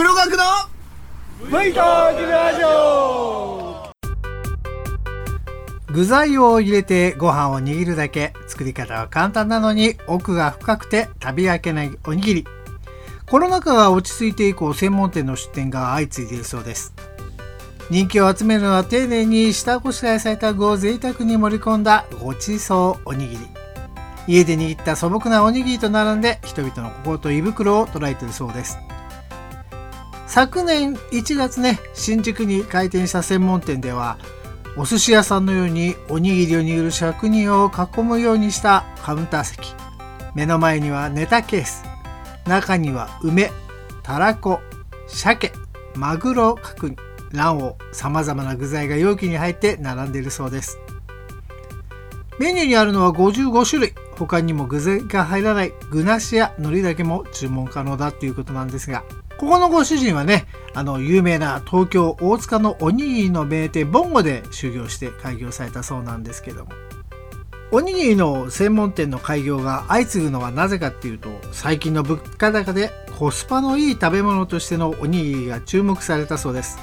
黒学の V トークラジオ。具材を入れてご飯を握るだけ。作り方は簡単なのに奥が深くて食べ飽きないおにぎり。コロナ禍が落ち着いて以降専門店の出店が相次いでいるそうです。人気を集めるのは丁寧に下ごしらえされた具を贅沢に盛り込んだごちそうおにぎり。家で握った素朴なおにぎりと並んで人々の心と胃袋を捉えているそうです。昨年1月ね新宿に開店した専門店ではお寿司屋さんのようにおにぎりを握る職人を囲むようにしたカウンター席。目の前にはネタケース。中には梅たらこ鮭マグロ角煮卵黄さまざまな具材が容器に入って並んでいるそうです。メニューにあるのは55種類。他にも具材が入らない具なしや海苔だけも注文可能だということなんですがここのご主人はねあの有名な東京大塚のおにぎりの名店ボンゴで修行して開業されたそうなんですけども。おにぎりの専門店の開業が相次ぐのはなぜかっていうと最近の物価高でコスパのいい食べ物としてのおにぎりが注目されたそうです。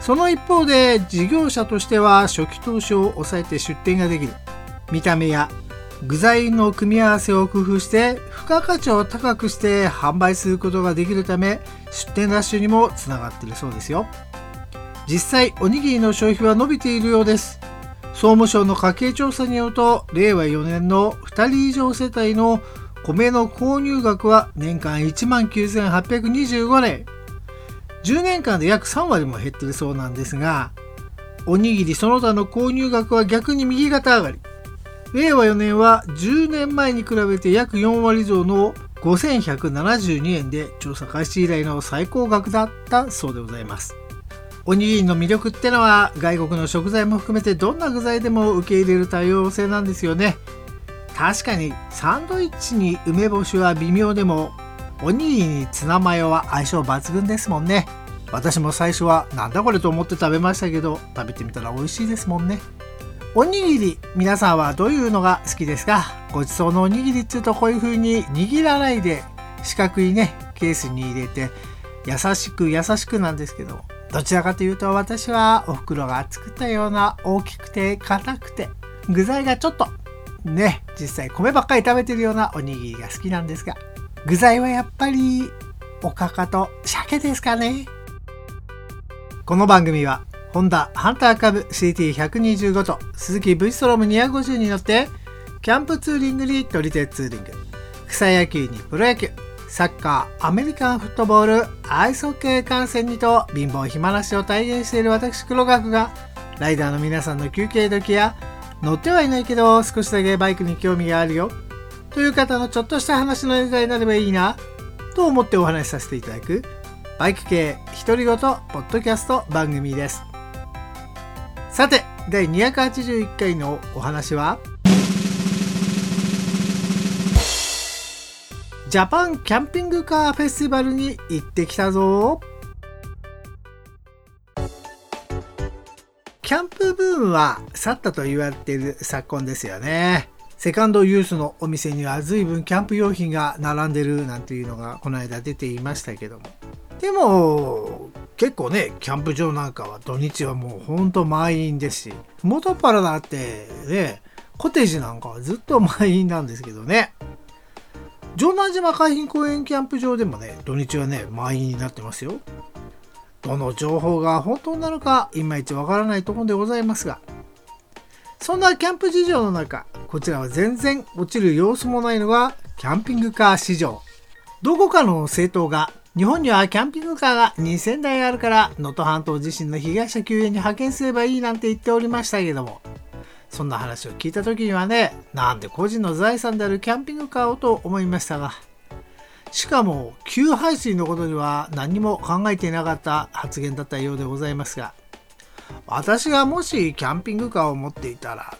その一方で事業者としては初期投資を抑えて出店ができる。見た目や具材の組み合わせを工夫して付加価値を高くして販売することができるため出店ラッシュにもつながっているそうですよ。実際おにぎりの消費は伸びているようです。総務省の家計調査によると令和4年の2人以上世帯の米の購入額は年間1万9825円10年間で約3割も減ってるそうなんですがおにぎりその他の購入額は逆に右肩上がり。令和4年は10年前に比べて約4割増の5172円で調査開始以来の最高額だったそうでございます。おにぎりの魅力ってのは外国の食材も含めてどんな具材でも受け入れる多様性なんですよね。確かにサンドイッチに梅干しは微妙でもおにぎりにツナマヨは相性抜群ですもんね。私も最初はなんだこれと思って食べましたけど食べてみたら美味しいですもんね。おにぎり皆さんはどういうのが好きですかごちそうのおにぎりって。いうとこういう風に握らないで四角いねケースに入れて優しく優しくなんですけどどちらかというと私はお袋が作ったような大きくて硬くて具材がちょっとね実際米ばっかり食べてるようなおにぎりが好きなんですが具材はやっぱりおかかと鮭ですかね。この番組はホンダハンターカブ CT125 と鈴木 V ストローム250に乗ってキャンプツーリングに撮り手ツーリング。草野球にプロ野球。サッカーアメリカンフットボールアイスホッケー観戦にと貧乏暇なしを体現している私黒学がライダーの皆さんの休憩時や乗ってはいないけど少しだけバイクに興味があるよ。という方のちょっとした話のネタになればいいなと思ってお話しさせていただくバイク系独り言ポッドキャスト番組です。さて第281回のお話は？ジャパンキャンピングカーフェスティバルに行ってきたぞ。キャンプブームは去ったと言われている昨今ですよね。セカンドユースのお店には随分キャンプ用品が並んでるなんていうのがこの間出ていましたけども。でも結構ねキャンプ場なんかは土日はもうほんと満員ですし元っ腹だってねコテージなんかはずっと満員なんですけどね。城南島海浜公園キャンプ場でもね土日はね満員になってますよ。どの情報が本当なのかいまいちわからないところでございますが。そんなキャンプ事情の中こちらは全然落ちる様子もないのがキャンピングカー市場。どこかの政党が日本にはキャンピングカーが2000台あるから能登半島地震の被害者救援に派遣すればいいなんて言っておりましたけども。そんな話を聞いた時にはねなんで個人の財産であるキャンピングカーをと思いましたが。しかも給排水のことには何も考えていなかった発言だったようでございますが。私がもしキャンピングカーを持っていたら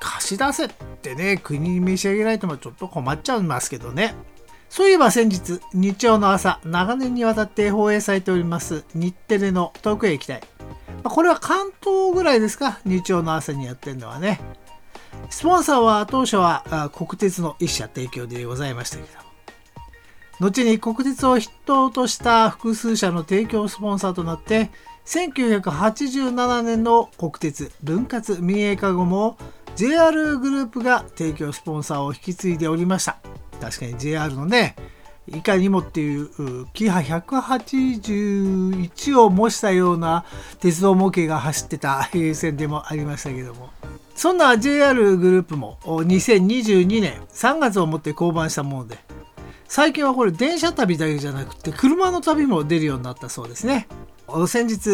貸し出せってね国に召し上げられてもちょっと困っちゃいますけどね。そういえば先日、日曜の朝、長年にわたって放映されております日テレの遠くへ行きたい。まこれは関東ぐらいですか？日曜の朝にやってるのはね。スポンサーは当初は国鉄の一社提供でございましたけど後に国鉄を筆頭とした複数社の提供スポンサーとなって1987年の国鉄分割民営化後も JR グループが提供スポンサーを引き継いでおりました確かに JR のねいかにもっていうキハ181を模したような鉄道模型が走ってた平線でもありましたけどもそんな JR グループも2022年3月をもって降板したもので最近はこれ電車旅だけじゃなくて車の旅も出るようになったそうですね。先日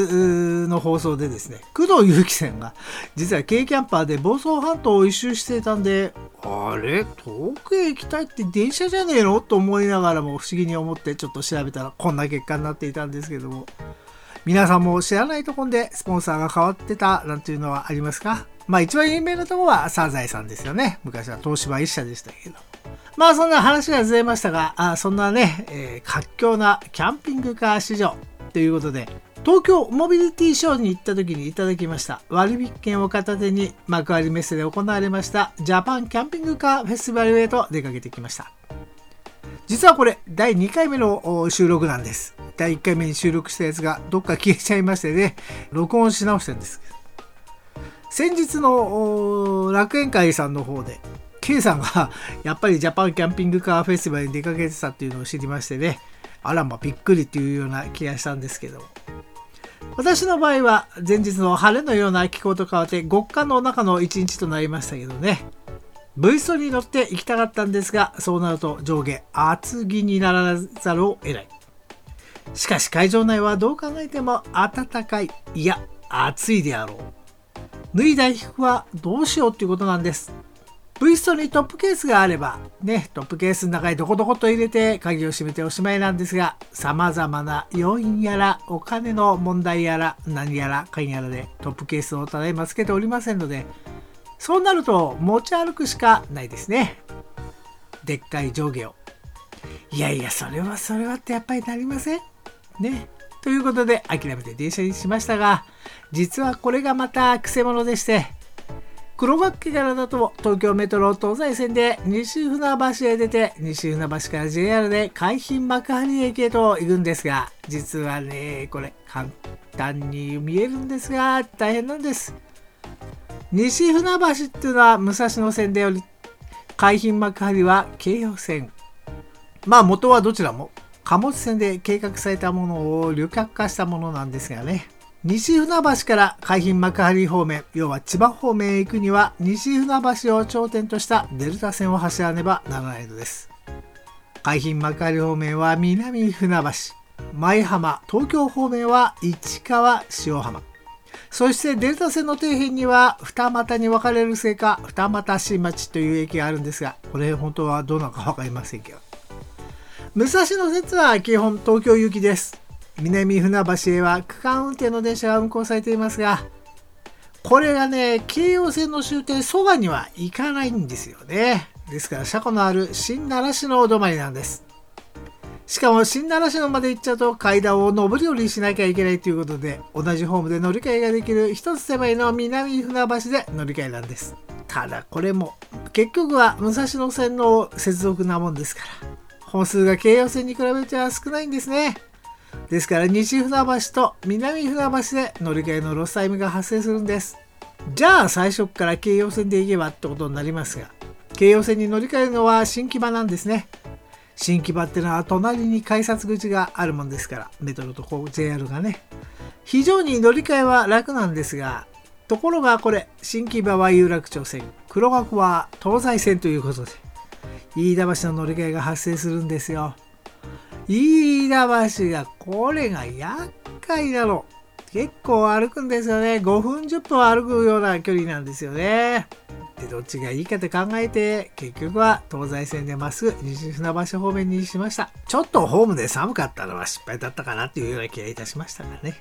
の放送でですね、工藤祐樹さんが実は軽キャンパーで房総半島を一周していたんで、あれ？遠くへ行きたいって電車じゃねえの？と思いながらも不思議に思ってちょっと調べたらこんな結果になっていたんですけども、皆さんも知らないところでスポンサーが変わってたなんていうのはありますか？まあ一番有名なとこはサザエさんですよね。昔は東芝一社でしたけど。まあそんな話がずれましたが、あそんなね、えー、活況なキャンピングカー市場。ということで、東京モビリティショーに行った時にいただきました割引券を片手に幕張メッセで行われましたジャパンキャンピングカーフェスティバルへと出かけてきました。実はこれ第2回目の収録なんです。第1回目に収録したやつがどっか消えちゃいましてね録音し直してるんです。先日の楽園会さんの方で K さんがやっぱりジャパンキャンピングカーフェスティバルに出かけてたっていうのを知りましてねあらまびっくりっていうような気がしたんですけど。私の場合は前日の晴れのような気候と変わって極寒の中の一日となりましたけどね。V ストに乗って行きたかったんですがそうなると上下厚着にならざるを得ない。しかし会場内はどう考えても暖かい。いや暑いであろう。脱いだ衣服はどうしようっていうことなんです。V ストにトップケースがあれば、ね、トップケースの中にどこどこと入れて鍵を閉めておしまいなんですが、様々な要因やら、お金の問題やら、何やら、かんやらでトップケースをただいまつけておりませんので、そうなると持ち歩くしかないですね。でっかい上下を。いやいや、それはそれはってやっぱりなりませんね。ということで諦めて電車にしましたが、実はこれがまたくせ者でして、黒学期からだと東京メトロ東西線で西船橋へ出て西船橋から JR で海浜幕張駅へと行くんですが実はねこれ簡単に見えるんですが大変なんです。西船橋っていうのは武蔵野線でより海浜幕張は京葉線。まあ元はどちらも貨物線で計画されたものを旅客化したものなんですがね。西船橋から海浜幕張方面、要は千葉方面へ行くには、西船橋を頂点としたデルタ線を走らねばならないのです。海浜幕張方面は南船橋、舞浜、東京方面は市川塩浜。そしてデルタ線の底辺には二股に分かれるせいか二股新町という駅があるんですが、これ本当はどうなのか分かりませんけど。武蔵野説は基本東京行きです。南船橋へは区間運転の電車が運行されていますが、これがね、京葉線の終点蘇我には行かないんですよね。ですから車庫のある新習志野止まりなんです。しかも新習志野まで行っちゃうと階段を上り下りしなきゃいけないということで、同じホームで乗り換えができる一つ手前の南船橋で乗り換えなんです。ただこれも結局は武蔵野線の接続なもんですから、本数が京葉線に比べては少ないんですね。ですから西船橋と南船橋で乗り換えのロスタイムが発生するんです。じゃあ最初から京葉線で行けばってことになりますが、京葉線に乗り換えるのは新木場なんですね。新木場ってのは隣に改札口があるもんですから、メトロとこう JR がね。非常に乗り換えは楽なんですが、ところがこれ、新木場は有楽町線、黒学は東西線ということで、飯田橋の乗り換えが発生するんですよ。飯田橋がこれが厄介なの。結構歩くんですよね。5分10分歩くような距離なんですよね。で、どっちがいいかって考えて、結局は東西線でまっすぐ西船橋方面にしました。ちょっとホームで寒かったのは失敗だったかなっていうような気がいたしましたがね。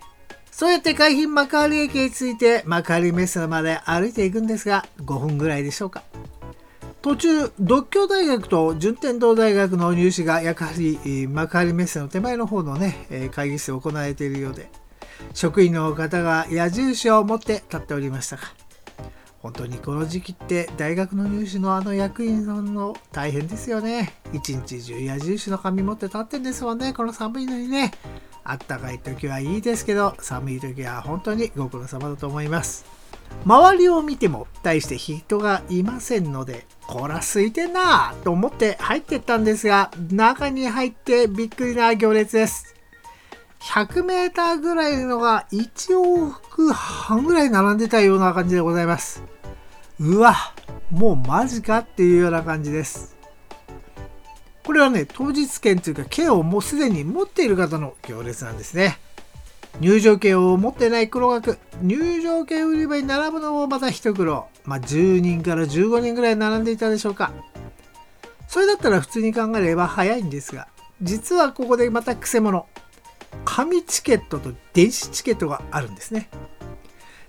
そうやって海浜幕張駅へ着いて幕張メッセまで歩いていくんですが、5分ぐらいでしょうか。途中、独協大学と順天堂大学の入試がやはり幕張メッセの手前の方のね、会議室で行われているようで、職員の方が矢印を持って立っておりましたが、本当にこの時期って大学の入試のあの役員さんの大変ですよね。一日中矢印の紙持って立ってんですもんね。この寒いのにね。あったかい時はいいですけど、寒い時は本当にご苦労様だと思います。周りを見ても大して人がいませんので、こら空いてんなと思って入ってったんですが、中に入ってびっくりな行列です。100メーターぐらいのが1往復半ぐらい並んでたような感じでございます。うわ、もうマジかっていうような感じです。これはね、当日券というか券をもうすでに持っている方の行列なんですね。入場券を持ってない黒額、入場券売り場に並ぶのもまた一苦労。まあ、10人から15人ぐらい並んでいたでしょうか。それだったら普通に考えれば早いんですが、実はここでまたくせ者。紙チケットと電子チケットがあるんですね。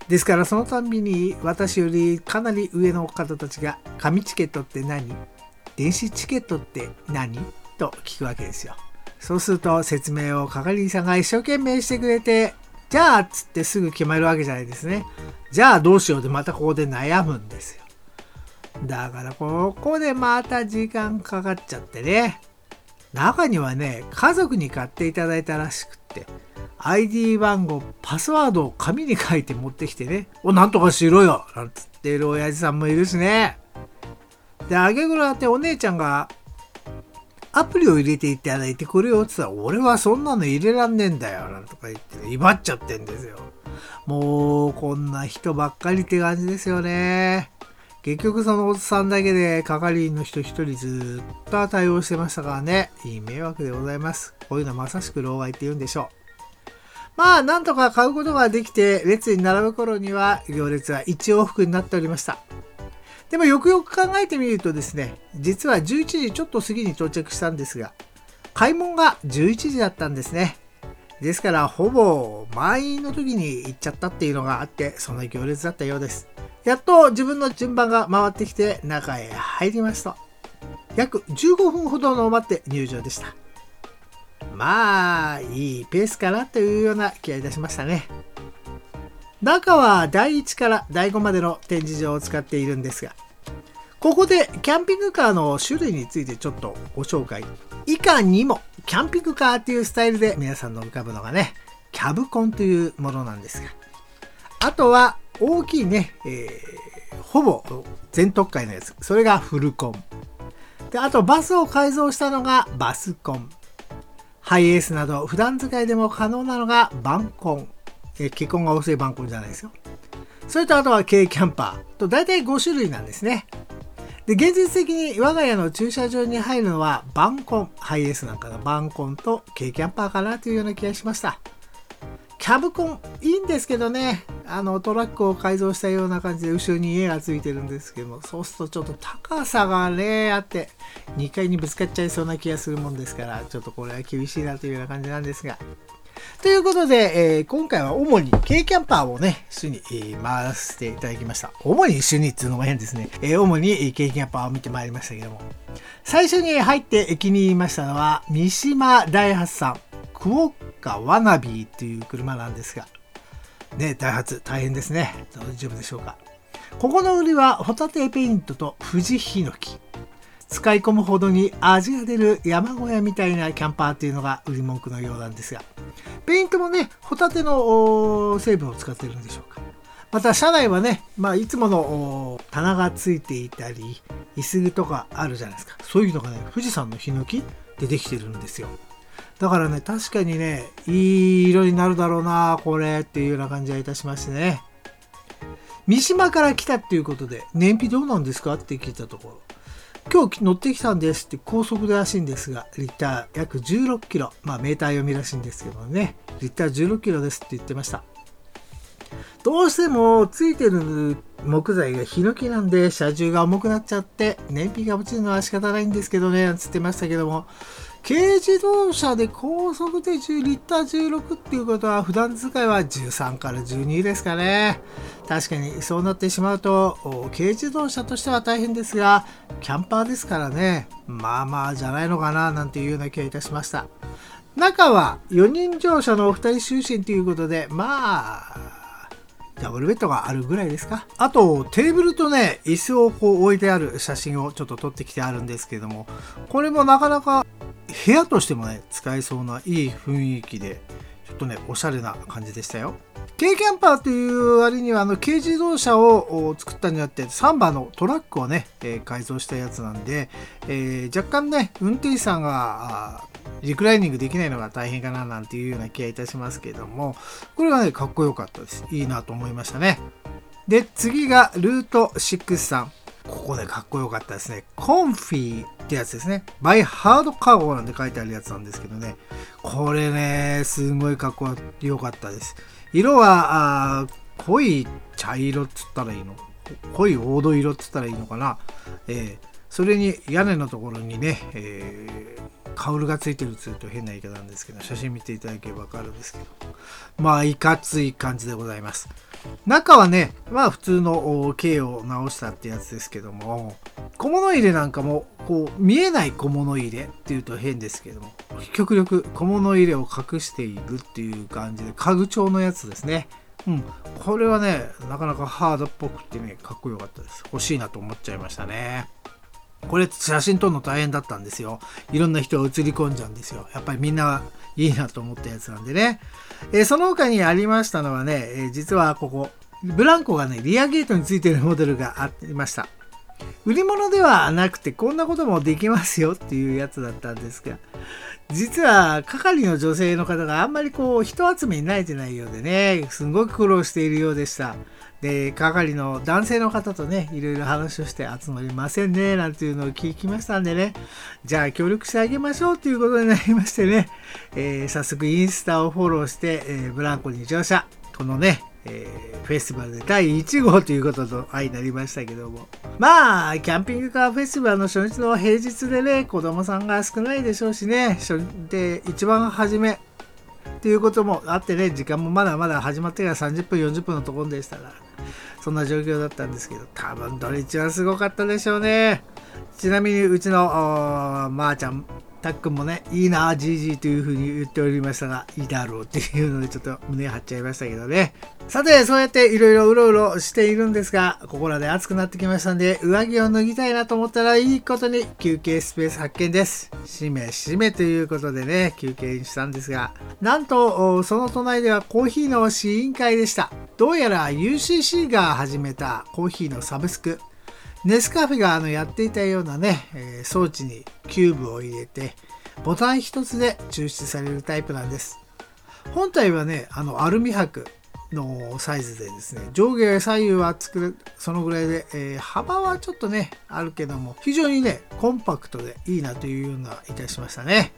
ですからそのたんびに私よりかなり上の方たちが紙チケットって何？電子チケットって何？と聞くわけですよ。そうすると説明を係員さんが一生懸命してくれて、じゃあっつってすぐ決まるわけじゃないですね。じゃあどうしようでまたここで悩むんですよ。だからここでまた時間かかっちゃってね。中にはね、家族に買っていただいたらしくって、ID 番号、パスワードを紙に書いて持ってきてね、お、なんとかしろよなんつってる親父さんもいるしね。で、あげぐらってお姉ちゃんがアプリを入れていただいてくれよって言ったら、俺はそんなの入れらんねえんだよ、なんとか言って、威張っちゃってんですよ。もう、こんな人ばっかりって感じですよね。結局そのおっさんだけで係員の人一人ずっと対応してましたからね。いい迷惑でございます。こういうのはまさしく老害って言うんでしょう。まあ、なんとか買うことができて、列に並ぶ頃には行列は一往復になっておりました。でもよくよく考えてみるとですね、実は11時ちょっと過ぎに到着したんですが、開門が11時だったんですね。ですから、ほぼ満員の時に行っちゃったっていうのがあって、その行列だったようです。やっと自分の順番が回ってきて中へ入りました。約15分ほどの待って入場でした。まあ、いいペースかなというような気がいたしましたね。中は第1から第5までの展示場を使っているんですが、ここでキャンピングカーの種類についてちょっとご紹介。以下にも、キャンピングカーっていうスタイルで皆さんの浮かぶのがね、キャブコンというものなんですが、あとは大きいね、えー、ほぼ全特会のやつ。それがフルコン。で、あとバスを改造したのがバスコン。ハイエースなど普段使いでも可能なのがバンコン。え結婚が遅いバンコンじゃないですよ。それとあとは軽キャンパーと大体5種類なんですね。で、現実的に我が家の駐車場に入るのはバンコン、ハイエースなんかのバンコンと軽キャンパーかなというような気がしました。キャブコンいいんですけどね、あのトラックを改造したような感じで後ろに家がついてるんですけども、そうするとちょっと高さがね、あって、2階にぶつかっちゃいそうな気がするもんですから、ちょっとこれは厳しいなというような感じなんですが、ということで、えー、今回は主に軽キャンパーをね、主に、えー、回らせていただきました。主に主にっていうのも変ですね。えー、主に軽キャンパーを見てまいりましたけども。最初に入って気に入りましたのは、三島大発さん、クオッカワナビーという車なんですが、ね、ダイハツ大変ですね。大丈夫でしょうか。ここの売りはホタテペイントと富士ヒノキ。使い込むほどに味が出る山小屋みたいなキャンパーっていうのが売り文句のようなんですが、ペイントもね、ホタテの成分を使ってるんでしょうか。また車内はね、まあ、いつもの棚がついていたり、椅子とかあるじゃないですか。そういうのがね、富士山のヒノキでできてるんですよ。だからね、確かにね、いい色になるだろうな、これっていうような感じがいたしましてね。三島から来たっていうことで、燃費どうなんですかって聞いたところ、今日乗ってきたんですって高速でらしいんですが、リッター約16キロ。まあメーター読みらしいんですけどね、リッター16キロですって言ってました。どうしてもついてる木材がヒノキなんで車重が重くなっちゃって燃費が落ちるのは仕方ないんですけどね、つってましたけども、軽自動車で高速で10リッター16っていうことは普段使いは13から12ですかね。確かにそうなってしまうと軽自動車としては大変ですがキャンパーですからねまあまあじゃないのかななんていうような気がいたしました中は4人乗車のお二人就寝ということでまあダブルベッドがあるぐらいですか？あと、テーブルとね、椅子をこう置いてある写真をちょっと撮ってきてあるんですけども、これもなかなか部屋としてもね、使えそうないい雰囲気で、ちょっとね、おしゃれな感じでしたよ。軽キャンパーという割にはあの軽自動車を作ったんじゃなくてサンバのトラックをね、え、改造したやつなんで、えー、若干ね運転手さんがリクライニングできないのが大変かななんていうような気がいたしますけどもこれはねかっこよかったです。いいなと思いましたね。で次がルート6さん。ここでかっこよかったですね。コンフィーってやつですね。バイハードカーゴなんて書いてあるやつなんですけどね。これねすごいかっこよかったです。色は濃い茶色っつったらいいの？濃い黄土色っつったらいいのかな、えー、それに屋根のところにね、えー、カウルがついてるっつうと変な言い方なんですけど写真見ていただければわかるんですけど。まあいかつい感じでございます。中はねまあ普通の径を直したってやつですけども小物入れなんかもこう見えない小物入れっていうと変ですけども極力小物入れを隠しているっていう感じで家具調のやつですね。うん。これはねなかなかハードっぽくてねかっこよかったです。欲しいなと思っちゃいましたね。これ写真撮るの大変だったんですよ。いろんな人が映り込んじゃうんですよ。やっぱりみんないいなと思ったやつなんでね、えー、その他にありましたのはね、えー、実はここブランコがねリアゲートについてるモデルがありました。売り物ではなくてこんなこともできますよっていうやつだったんですが実は係の女性の方があんまりこう人集めに慣れてないようでねすごく苦労しているようでした。で係の男性の方とねいろいろ話をして集まりませんねなんていうのを聞きましたんでね。じゃあ協力してあげましょうということになりましてね、えー、早速インスタをフォローして、えー、ブランコに乗車このねえー、フェスティバルで第1号ということと相なりましたけども。まあキャンピングカーフェスティバルの初日の平日でね子供さんが少ないでしょうしね。で一番初めっていうこともあってね時間もまだまだ始まってから30分40分のところでしたからそんな状況だったんですけど多分土日はすごかったでしょうね。ちなみにうちのまー、あ、ちゃんたっくんもね、いいな、じいじいというふうに言っておりましたが、いいだろうっていうので、ちょっと胸張っちゃいましたけどね。さて、そうやっていろいろうろうろしているんですが、ここらで暑くなってきましたんで、上着を脱ぎたいなと思ったら、いいことに休憩スペース発見です。しめしめということでね、休憩にしたんですが、なんと、その隣ではコーヒーの試飲会でした。どうやら UCC が始めたコーヒーのサブスク。ネスカフェがあのやっていたようなね、え、装置にキューブを入れてボタン一つで抽出されるタイプなんです。本体はねあのアルミ箔のサイズでですね上下左右は作るそのぐらいで、えー、幅はちょっとねあるけども非常にねコンパクトでいいなというようないたしましたね。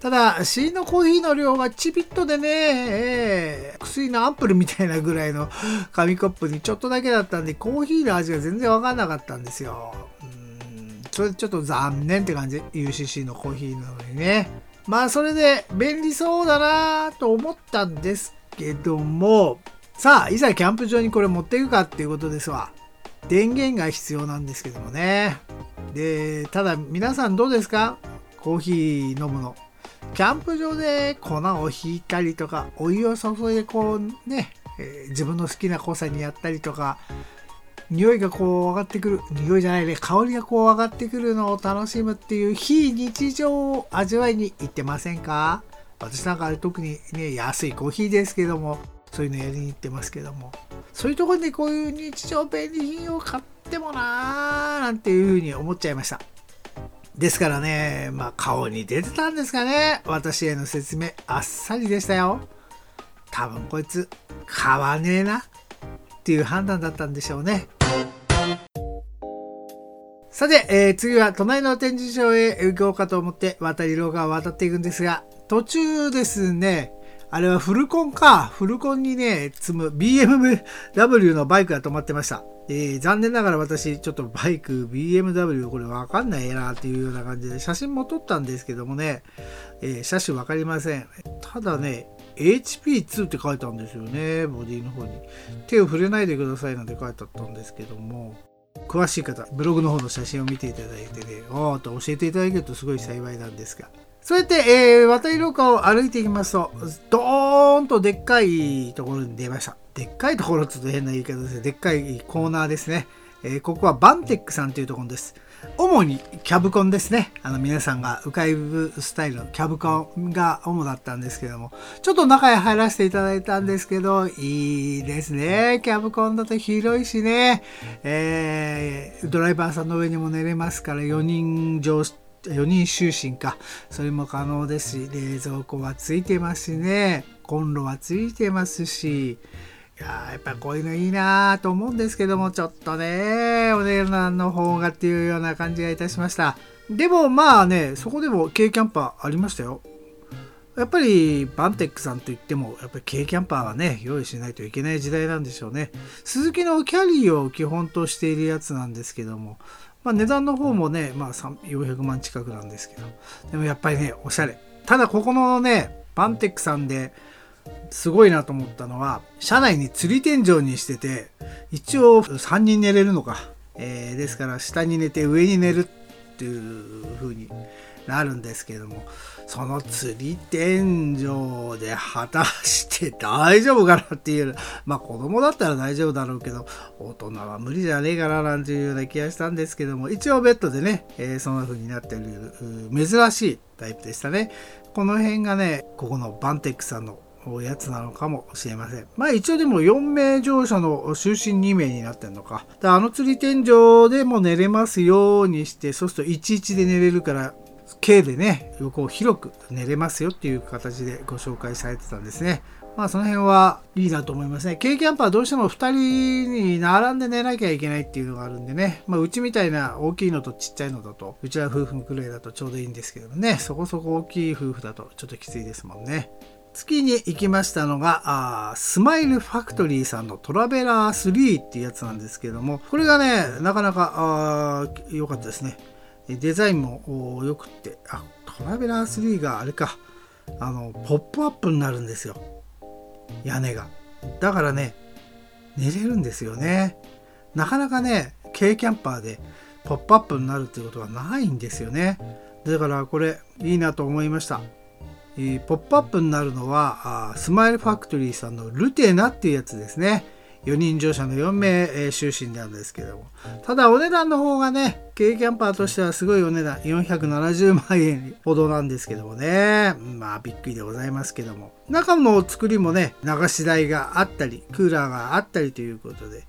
ただ、C のコーヒーの量がちびっとでね、えー、薬のアンプルみたいなぐらいの 紙コップにちょっとだけだったんで、コーヒーの味が全然わかんなかったんですよ。うんそれちょっと残念って感じ。UCC のコーヒーなのにね。まあ、それで便利そうだなと思ったんですけども、さあ、いざキャンプ場にこれ持っていくかっていうことですわ。電源が必要なんですけどもね。で、ただ皆さんどうですか？コーヒー飲むの。キャンプ場で粉をひいたりとか、お湯を注いでこうね、えー、自分の好きな濃さにやったりとか、匂いがこう上がってくる、匂いじゃないね、香りがこう上がってくるのを楽しむっていう非日常を味わいに行ってませんか？私なんか特にね、安いコーヒーですけども、そういうのやりに行ってますけども、そういうところでこういう日常便利品を買ってもなーなんていうふうに思っちゃいました。ですからね、まあ顔に出てたんですかね。私への説明あっさりでしたよ。多分こいつ買わねえなっていう判断だったんでしょうね。さて、えー、次は隣の展示場へ行こうかと思って渡り廊下を渡っていくんですが、途中ですね、あれはフルコンか。フルコンにね、積む BMW のバイクが止まってました。えー、残念ながら私、ちょっとバイク、BMW、これわかんないなっていうような感じで、写真も撮ったんですけどもね、えー、車種わかりません。ただね、HP2 って書いてあるんですよね、ボディの方に。手を触れないでくださいなんて書いてあったんですけども、詳しい方、ブログの方の写真を見ていただいてね、おーと教えていただけるとすごい幸いなんですが。そうやって、えー、渡り廊下を歩いていきますと、ドーンとでっかいところに出ました。でっかいところちょっと変な言い方ですね。でっかいコーナーですね。えー、ここはバンテックさんというところです。主にキャブコンですね。あの皆さんが浮かぶスタイルのキャブコンが主だったんですけども、ちょっと中へ入らせていただいたんですけど、いいですね。キャブコンだと広いしね、えー、ドライバーさんの上にも寝れますから4人乗4人就寝か。それも可能ですし、冷蔵庫はついてますしね。コンロはついてますし。いややっぱこういうのいいなと思うんですけども、ちょっとね、お値段の方がっていうような感じがいたしました。でもまあね、そこでも軽キャンパーありましたよ。やっぱりバンテックさんといっても、やっぱり軽キャンパーはね、用意しないといけない時代なんでしょうね。鈴木のキャリーを基本としているやつなんですけども、まあ、値段の方もね、まあ、400万近くなんですけど、でもやっぱりね、おしゃれ。ただ、ここのね、バンテックさんですごいなと思ったのは、車内に釣り天井にしてて、一応3人寝れるのか。えー、ですから、下に寝て上に寝るっていう風になるんですけども、その釣り天井で果たして大丈夫かなっていう、まあ子供だったら大丈夫だろうけど、大人は無理じゃねえかななんていうような気がしたんですけども、一応ベッドでね、えー、そんな風になってる珍しいタイプでしたね。この辺がね、ここのバンテックさんのやつなのかもしれません。まあ一応でも4名乗車の就寝2名になってんのか。あの釣り天井でも寝れますようにして、そうすると11で寝れるから、K でね、横を広く寝れますよっていう形でご紹介されてたんですね。まあその辺はいいなと思いますね。軽キャンパーはどうしても2人に並んで寝なきゃいけないっていうのがあるんでね。まあうちみたいな大きいのとちっちゃいのだと、うちは夫婦くらいだとちょうどいいんですけどね。そこそこ大きい夫婦だとちょっときついですもんね。月に行きましたのが、あスマイルファクトリーさんのトラベラー3っていうやつなんですけども、これがね、なかなか良かったですね。デザインも良くって、あ、トラベラー3があれか、あの、ポップアップになるんですよ。屋根が。だからね、寝れるんですよね。なかなかね、軽キャンパーでポップアップになるっていうことはないんですよね。だからこれいいなと思いました。え、ポップアップになるのはスマイルファクトリーさんのルテナっていうやつですね。4人乗車の4名、えー、就寝なんですけども。ただお値段の方がね、軽キャンパーとしてはすごいお値段、470万円ほどなんですけどもね。まあびっくりでございますけども。中の作りもね、流し台があったり、クーラーがあったりということで。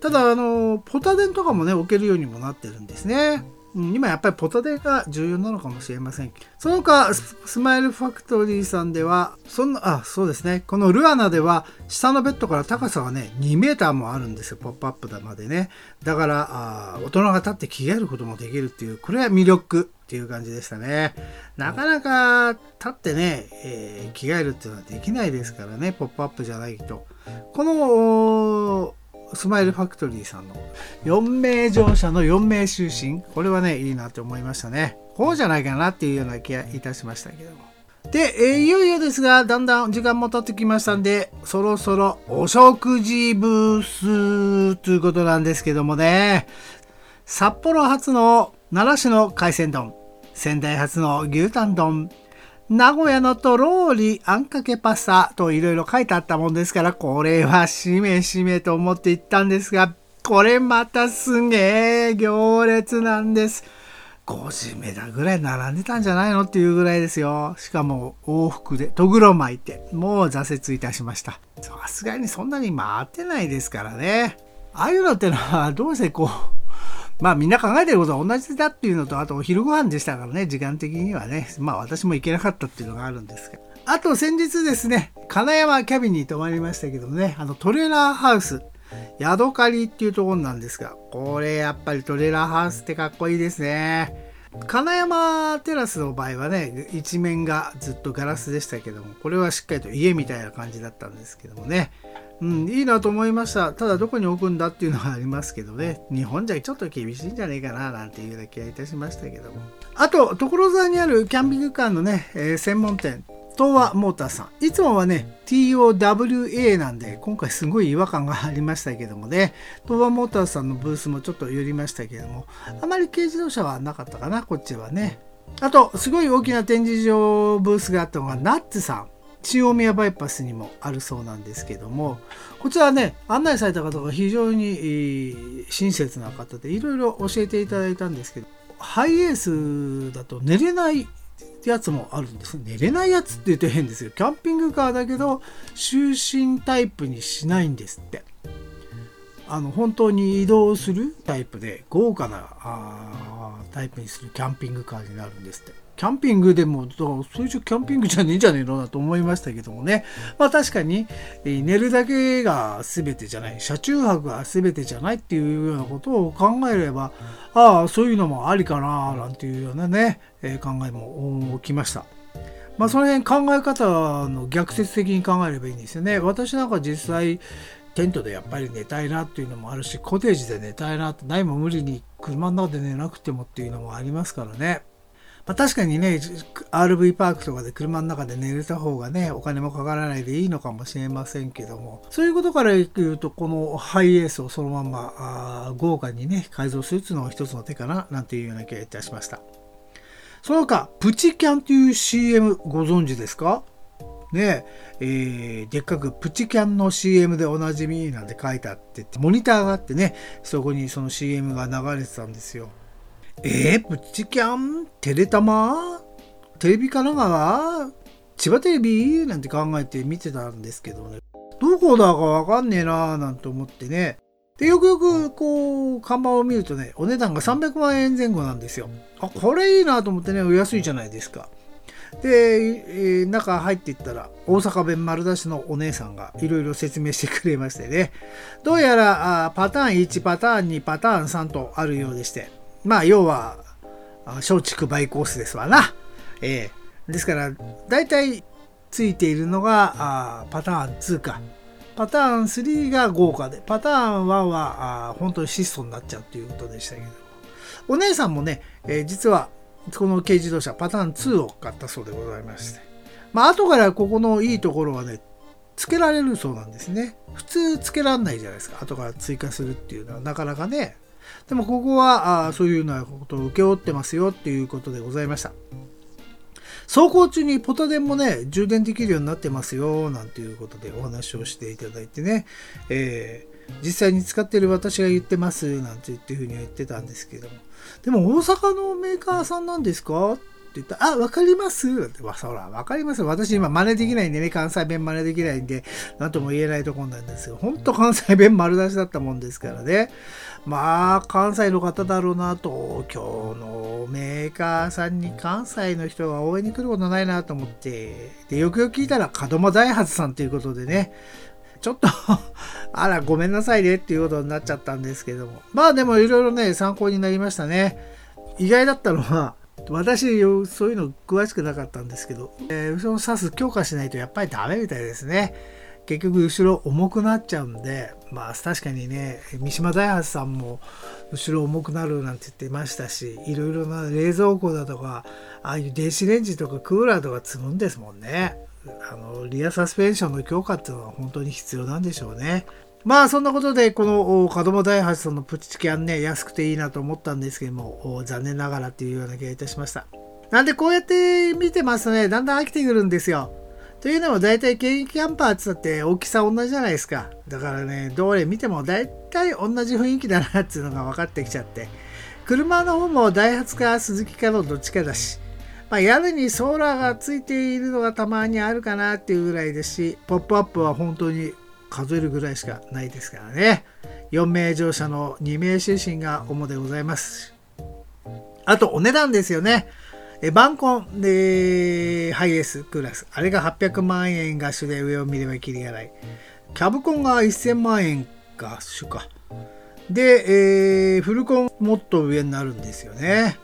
ただ、あの、ポタ電とかもね、置けるようにもなってるんですね。今やっぱりポタデが重要なのかもしれません。その他スマイルファクトリーさんではそんなあそうですね。このルアナでは下のベッドから高さがね2メーターもあるんですよ。ポップアップだまでね。だからあ大人が立って着替えることもできるっていうこれは魅力っていう感じでしたね。なかなか立ってね、えー、着替えるっていうのはできないですからね。ポップアップじゃないと。このスマイルファクトリーさんの4名乗車の4名就寝。これはね、いいなって思いましたね。こうじゃないかなっていうような気がいたしましたけども。で、えー、いよいよですが、だんだん時間も経ってきましたんで、そろそろお食事ブースということなんですけどもね、札幌発の奈良市の海鮮丼、仙台発の牛タン丼、名古屋のとろーりあんかけパスタといろいろ書いてあったもんですから、これはしめしめと思って行ったんですが、これまたすげえ行列なんです。5時目だぐらい並んでたんじゃないのっていうぐらいですよ。しかも往復で、とぐろ巻いて、もう挫折いたしました。さすがにそんなに回ってないですからね。ああいうのってのはどうせこう、まあみんな考えてることは同じだっていうのと、あとお昼ご飯でしたからね、時間的にはね。まあ私も行けなかったっていうのがあるんですけど。あと先日ですね、金山キャビンに泊まりましたけどね、あのトレーラーハウス、ヤドカリっていうところなんですが、これやっぱりトレーラーハウスってかっこいいですね。金山テラスの場合はね、一面がずっとガラスでしたけども、これはしっかりと家みたいな感じだったんですけどもね。うん、いいなと思いました。ただどこに置くんだっていうのはありますけどね。日本じゃちょっと厳しいんじゃないかななんていうような気がいたしましたけども。あと、所沢にあるキャンピングカーのね、えー、専門店、東和モーターさん。いつもはね、TOWA なんで、今回すごい違和感がありましたけどもね、東和モーターさんのブースもちょっと寄りましたけども、あまり軽自動車はなかったかな、こっちはね。あと、すごい大きな展示場ブースがあったのが、ナッツさん。新大宮バイパスにもあるそうなんですけども、こちらね、案内された方が非常に親切な方で、いろいろ教えていただいたんですけど、ハイエースだと寝れないやつもあるんです。寝れないやつって言うと変ですよ。キャンピングカーだけど就寝タイプにしないんですって。あの本当に移動するタイプで豪華なあタイプにするキャンピングカーになるんですって。キャンピングでもそれじゃキャンピングじゃねえんじゃねえのなと思いましたけどもねまあ確かに寝るだけが全てじゃない車中泊が全てじゃないっていうようなことを考えればああそういうのもありかななんていうようなね、え考えも起きました。まあその辺考え方の逆説的に考えればいいんですよね。私なんか実際テントでやっぱり寝たいなっていうのもあるしコテージで寝たいなってないも無理に車の中で寝なくてもっていうのもありますからね。まあ、確かにね RV パークとかで車の中で寝れた方がねお金もかからないでいいのかもしれませんけども。そういうことから言うとこのハイエースをそのままあ豪華にね改造するっていうのが一つの手かななんていうような気がいたしました。その他プチキャンという CM ご存知ですか？ねえー、でっかくプチキャンの CM でおなじみなんて書いてあってモニターがあってねそこにその CM が流れてたんですよ。えー、プチキャンテレタマテレビ神奈川千葉テレビ？なんて考えて見てたんですけどね。どこだかわかんねえなーなんて思ってね。で、よくよくこう、看板を見るとね、お値段が300万円前後なんですよ。あ、これいいなと思ってね、お安いじゃないですか。で、えー、中入っていったら、大阪弁丸出しのお姉さんがいろいろ説明してくれましてね。どうやらあパターン1、パターン2、パターン3とあるようでして。まあ、要は、松竹梅コースですわな。えー、ですから、大体ついているのがあパターン2か。パターン3が豪華で、パターン1はあ本当に質素になっちゃうということでしたけど。お姉さんもね、えー、実はこの軽自動車パターン2を買ったそうでございまして。まあ、後からここのいいところはね、付けられるそうなんですね。普通付けらんないじゃないですか。後から追加するっていうのはなかなかね、でもここはあそういうようなことを請け負ってますよっていうことでございました。走行中にポタ電もね、充電できるようになってますよ、なんていうことでお話をしていただいてね、えー、実際に使ってる私が言ってます、なんて言っていうふうに言ってたんですけども。でも大阪のメーカーさんなんですか？言ったら、あ、わかります？って、そら、わかります？私今真似できないんでね、関西弁真似できないんで、なんとも言えないとこなんですよ。ほんと関西弁丸出しだったもんですからね。まあ、関西の方だろうな、東京のメーカーさんに関西の人が応援に来ることないなと思って、で、よくよく聞いたら、門間大発さんということでね、ちょっと あら、ごめんなさいねっていうことになっちゃったんですけども。まあでもいろいろね、参考になりましたね。意外だったのは、私、そういうの詳しくなかったんですけど、えー、後ろの刺す強化しないとやっぱりダメみたいですね。結局後ろ重くなっちゃうんで、まあ確かにね、三島大発さんも後ろ重くなるなんて言ってましたし、いろいろな冷蔵庫だとか、ああいう電子レンジとかクーラーとか積むんですもんね。あの、リアサスペンションの強化っていうのは本当に必要なんでしょうね。まあそんなことでこの門間大発さんのプチチキャンね安くていいなと思ったんですけども残念ながらっていうような気がいたしました。なんでこうやって見てますとねだんだん飽きてくるんですよ。というのも大体現役キャンパーってったって大きさ同じじゃないですか。だからねどれ見ても大体同じ雰囲気だなっていうのが分かってきちゃって。車の方もダイハツか鈴木かのどっちかだし。まあ、屋根にソーラーがついているのがたまにあるかなっていうぐらいですし、ポップアップは本当に数えるぐらいしかないですからね。4名乗車の2名就寝が主でございます。あと、お値段ですよね。えバンコンでハイエースクラス。あれが800万円が主で上を見ればきりがない。キャブコンが1000万円が主か。で、えー、フルコンもっと上になるんですよね。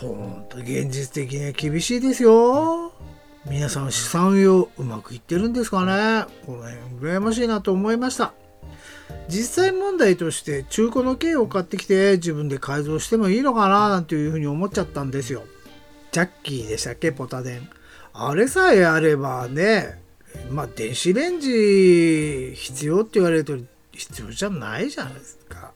ほんと現実的には厳しいですよ。皆さん資産運用うまくいってるんですかね？この辺羨ましいなと思いました。実際問題として中古の軽を買ってきて自分で改造してもいいのかな？なんていうふうに思っちゃったんですよ。ジャッキーでしたっけ？ポタデン。あれさえあればねまあ電子レンジ必要って言われると必要じゃないじゃないですか。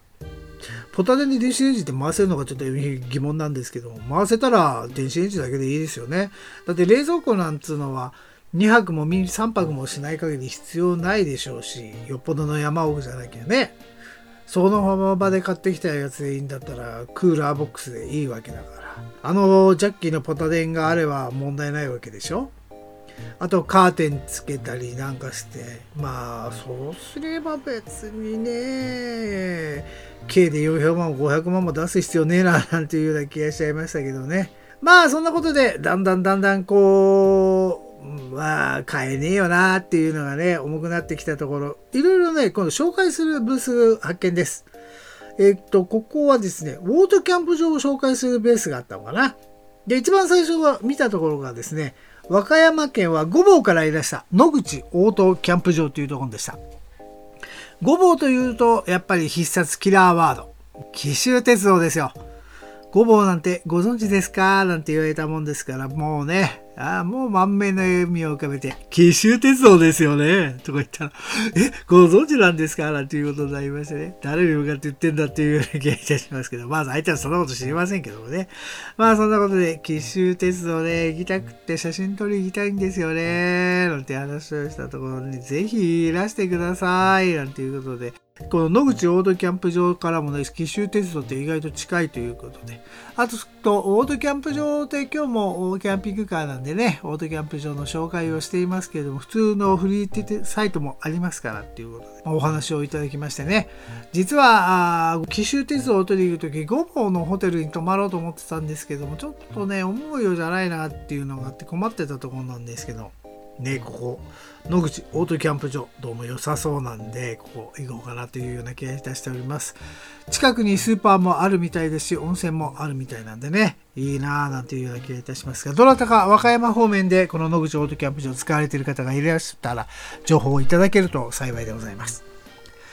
ポタ電で電子レンジって回せるのかちょっと疑問なんですけど回せたら電子レンジだけでいいですよね。だって冷蔵庫なんつうのは2泊も3泊もしない限り必要ないでしょうしよっぽどの山奥じゃなきゃね。その場で買ってきたやつでいいんだったらクーラーボックスでいいわけだから。あのジャッキーのポタ電があれば問題ないわけでしょ。あとカーテンつけたりなんかして。まあそうすれば別にね計で400万も500万も出す必要ねえななんていうような気がしちゃいましたけどね。まあそんなことでだんだんだんだんこうまあ買えねえよなっていうのがね重くなってきたところ。いろいろね今度紹介するブース発見です。えっとここはですねウォートキャンプ場を紹介するベースがあったのかな。で一番最初は見たところがですね和歌山県は御坊からいらした野口応答キャンプ場というところでした。御坊というとやっぱり必殺キラーワード。紀州鉄道ですよ。御坊なんてご存知ですか？なんて言われたもんですからもうねああ、もう満面の笑みを浮かべて、紀州鉄道ですよね。とか言ったら、え、ご存知なんですか？なんていうことになりましてね。誰に向かって言ってんだっていうような気がいたしますけど、まず相手はそんなこと知りませんけどもね。まあそんなことで、紀州鉄道で行きたくって写真撮り行きたいんですよね。なんて話をしたところに、ぜひいらしてください。なんていうことで、この野口オートキャンプ場からもね、紀州鉄道って意外と近いということで、あと、とオートキャンプ場って今日もキャンピングカーなんでね、オートキャンプ場の紹介をしていますけれども、普通のフリーサイトもありますからっていうことで、お話をいただきましてね、実は、紀州鉄道を取りに行くとき、五坊のホテルに泊まろうと思ってたんですけども、ちょっとね、思うようじゃないなっていうのがあって困ってたところなんですけど、ね、ここ、野口オートキャンプ場、どうも良さそうなんで、ここ行こうかなというような気がいたしております。近くにスーパーもあるみたいですし、温泉もあるみたいなんでね、いいなぁなんていうような気がいたしますが、どなたか和歌山方面でこの野口オートキャンプ場使われている方がいらっしゃったら、情報をいただけると幸いでございます。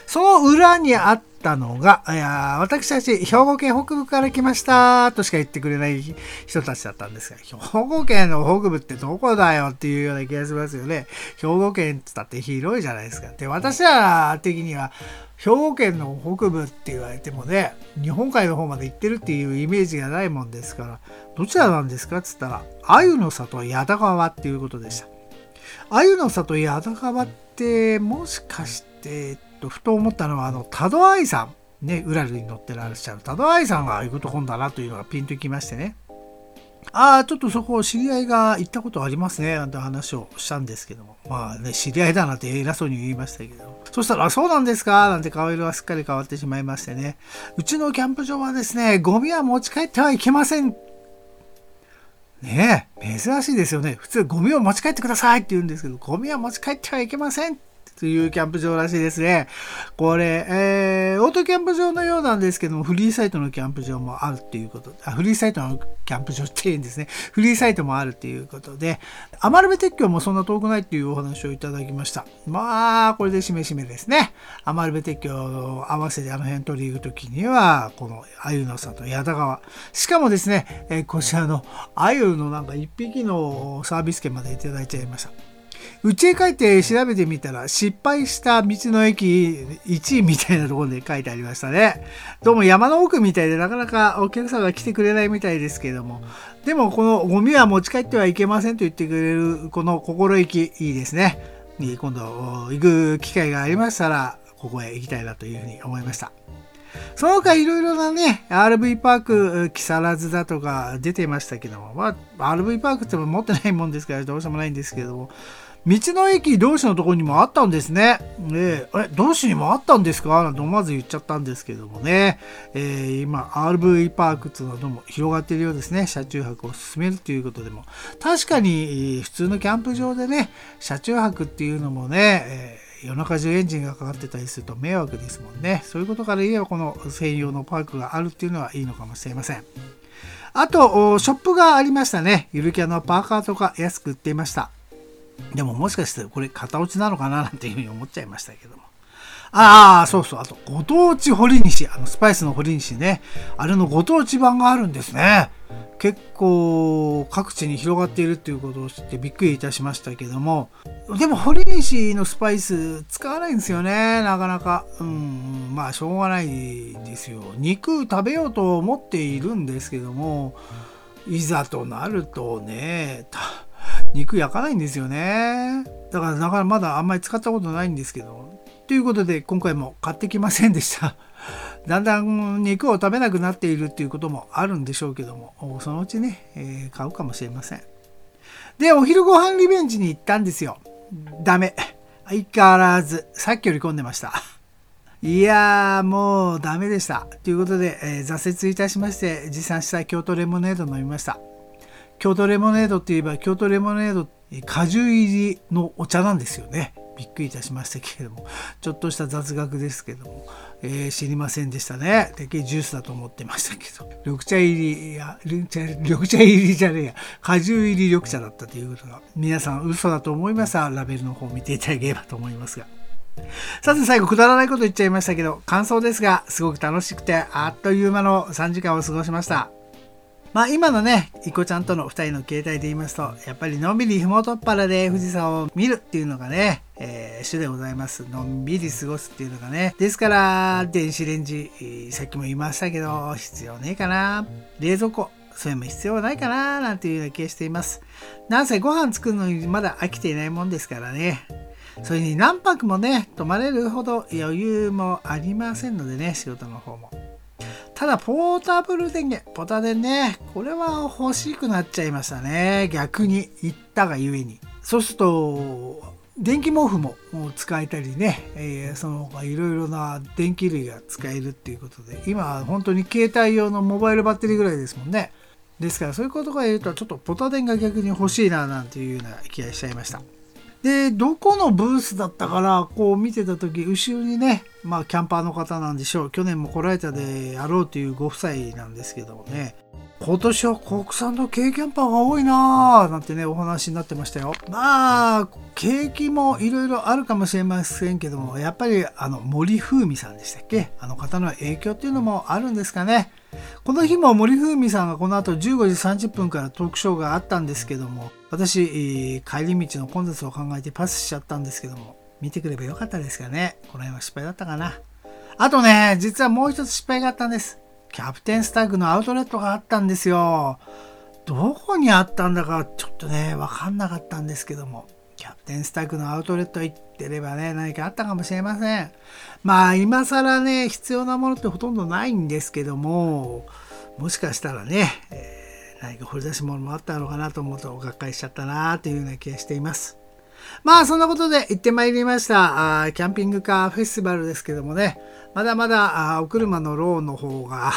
その裏にあったのが、いや私たち兵庫県北部から来ましたとしか言ってくれない人たちだったんですが、兵庫県の北部ってどこだよっていうような気がしますよね。兵庫県って言ったって広いじゃないですか。で、私ら的には、兵庫県の北部って言われてもね、日本海の方まで行ってるっていうイメージがないもんですから、どちらなんですかっつったら、鮎の里矢田川っていうことでした。鮎の里矢田川ってもしかしてとふと思ったのはあの多度愛さんねうらるに乗ってらっしゃる多度愛さんが行くとこんだなというのがピンときましてねああ、ちょっとそこ知り合いが行ったことありますね、なんて話をしたんですけども。まあね、知り合いだなって偉そうに言いましたけど。そしたら、そうなんですか？なんて顔色はすっかり変わってしまいましてね。うちのキャンプ場はですね、ゴミは持ち帰ってはいけません。ねえ、珍しいですよね。普通ゴミを持ち帰ってくださいって言うんですけど、ゴミは持ち帰ってはいけませんというキャンプ場らしいですね。これ、えー、オートキャンプ場のようなんですけども、フリーサイトのキャンプ場もあるっていうこと、あ、フリーサイトのキャンプ場っていうんですね。フリーサイトもあるっていうことで、アマルベ鉄橋もそんな遠くないっていうお話をいただきました。まあ、これでしめしめですね。アマルベ鉄橋を合わせてあの辺取り行くときには、この鮎の里、矢田川。しかもですね、えー、こちらの鮎のなんか一匹のサービス券までいただいちゃいました。家へ帰って調べてみたら失敗した道の駅1位みたいなところで書いてありましたね。どうも山の奥みたいでなかなかお客さんが来てくれないみたいですけども。でもこのゴミは持ち帰ってはいけませんと言ってくれるこの心意気いいですね。今度行く機会がありましたらここへ行きたいなというふうに思いました。その他いろいろなね、RV パーク、木更津だとか出てましたけども、まあ、RV パークっても持ってないもんですからどうしようもないんですけども、道の駅同士のところにもあったんですね。えー、え、同士にもあったんですか？なんて思わず言っちゃったんですけどもね。えー、今、RV パークっていうのも広がっているようですね。車中泊を進めるということでも。確かに、普通のキャンプ場でね、車中泊っていうのもね、えー、夜中中エンジンがかかってたりすると迷惑ですもんね。そういうことから言えば、この専用のパークがあるっていうのはいいのかもしれません。あと、ショップがありましたね。ゆるキャのパーカーとか安く売っていました。でももしかしてこれ型落ちなのかななんていうふうに思っちゃいましたけども。ああ、そうそう。あと、ご当地堀西。あの、スパイスの堀西ね。あれのご当地版があるんですね。結構各地に広がっているっていうことを知ってびっくりいたしましたけども。でも、堀西のスパイス使わないんですよね。なかなか。うん、まあ、しょうがないですよ。肉食べようと思っているんですけども、いざとなるとね、肉焼かないんですよね。だから、なかなかまだあんまり使ったことないんですけど。ということで今回も買ってきませんでした。だんだん肉を食べなくなっているっていうこともあるんでしょうけども、そのうちね、えー、買うかもしれません。で、お昼ご飯リベンジに行ったんですよ。ダメ。相変わらず、さっきより混んでました。いやー、もうダメでした。ということで、えー、挫折いたしまして、持参した京都レモネード飲みました。京都レモネードって言えば、京都レモネード、果汁入りのお茶なんですよね。びっくりいたしましたけれども。ちょっとした雑学ですけども、えー、知りませんでしたね。てっきりジュースだと思ってましたけど。緑茶入りいや緑茶入りじゃねえや。果汁入り緑茶だったということが皆さん嘘だと思いますラベルの方を見ていただければと思いますが。さて最後くだらないこと言っちゃいましたけど感想ですがすごく楽しくてあっという間の3時間を過ごしました。まあ今のね、いこちゃんとの2人の携帯で言いますと、やっぱりのんびり麓っ腹で富士山を見るっていうのがね、えー、主でございます。のんびり過ごすっていうのがね。ですから、電子レンジ、さっきも言いましたけど、必要ねえかな。冷蔵庫、それも必要ないかな、なんていうような気がしています。なんせご飯作るのにまだ飽きていないもんですからね。それに何泊もね、泊まれるほど余裕もありませんのでね、仕事の方も。ただ、ポータブル電源、ポタ電ね、これは欲しくなっちゃいましたね。逆に、言ったがゆえに。そうすると、電気毛布も使えたりね、えー、その他いろいろな電気類が使えるっていうことで、今本当に携帯用のモバイルバッテリーぐらいですもんね。ですからそういうことが言うと、ちょっとポタ電が逆に欲しいななんていうような気がしちゃいました。で、どこのブースだったから、こう見てた時、後ろにね、まあキャンパーの方なんでしょう。去年も来られたでやろうというご夫妻なんですけどもね。今年は国産の軽キャンパーが多いなぁなんてねお話になってましたよ。まあ景気もいろいろあるかもしれませんけどもやっぱりあの森風美さんでしたっけ？あの方の影響っていうのもあるんですかね。この日も森風美さんがこの後15時30分からトークショーがあったんですけども私帰り道の混雑を考えてパスしちゃったんですけども見てくればよかったですかね。この辺は失敗だったかな。あとね実はもう一つ失敗があったんです。キャプテンスタッグのアウトレットがあったんですよ。どこにあったんだかちょっとね分かんなかったんですけども。キャプテンスタッグのアウトレット行ってればね何かあったかもしれません。まあ今更ね必要なものってほとんどないんですけどももしかしたらね、えー、何か掘り出し物もあったのかなと思うとがっかりしちゃったなというような気がしています。まあそんなことで行ってまいりました。あキャンピングカーフェスティバルですけどもね。まだまだあお車のローンの方が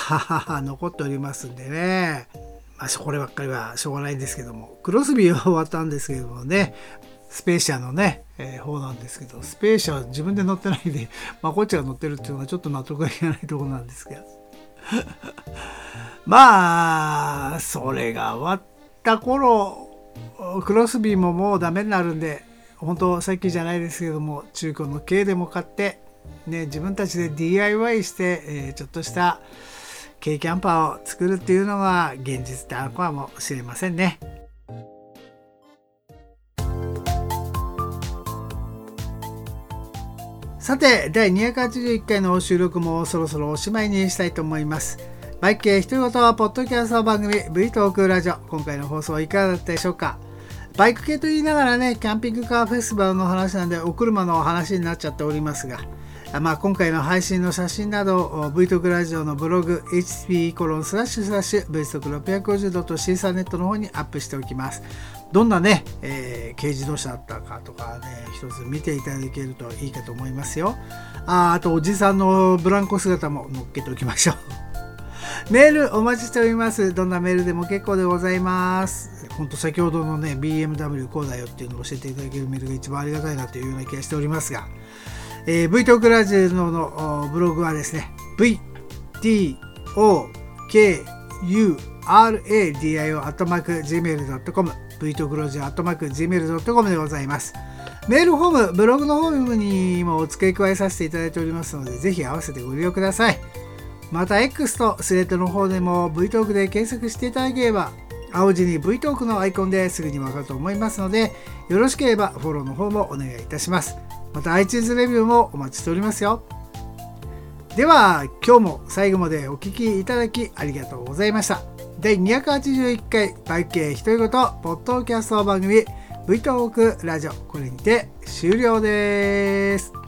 残っておりますんでね。まあ、こればっかりはしょうがないんですけども、クロスビーは終わったんですけどもね、スペーシアのね、えー、方なんですけど、スペーシアは自分で乗ってないんで、まあ、こっちが乗ってるっていうのはちょっと納得がいかないところなんですけど。まあ、それが終わった頃、クロスビーももうダメになるんで、本当さっきじゃないですけども、中古の軽でも買って、ね、自分たちで DIY して、えー、ちょっとした軽キャンパーを作るっていうのが現実であるかもしれませんね。さて、第281回の収録もそろそろおしまいにしたいと思います。バイク系独り言はポッドキャスト番組 V トークラジオ。今回の放送はいかがだったでしょうか？バイク系と言いながらね、キャンピングカーフェスティバルの話なんで、お車の話になっちゃっておりますが、まあ、今回の配信の写真など V トークラジオのブログ hp コロンスラッシュスラッシュ V トーク 650.C ネットの方にアップしておきます。どんなね、えー、軽自動車だったかとかね、一つ見ていただけるといいかと思いますよ。ああと、おじさんのブランコ姿も乗っけておきましょう。メールお待ちしております。どんなメールでも結構でございます。ほんと先ほどのね、BMW こうだよっていうのを教えていただけるメールが一番ありがたいなというような気がしておりますが、えー、V トークラジオのブログはですね、VTOKURADIO.gmail.com v トクロジアットマーク Gmail.com でございます。メールフォーム、ブログのフォームにもお付け加えさせていただいておりますので、ぜひ合わせてご利用ください。また X とスレッドの方でも V トークで検索していただければ、青字に V トークのアイコンですぐにわかると思いますので、よろしければフォローの方もお願いいたします。また iTunes レビューもお待ちしておりますよ。では、今日も最後までお聴きいただきありがとうございました。第281回バイケーひとり言ポッドキャスト番組 V トークラジオこれにて終了です。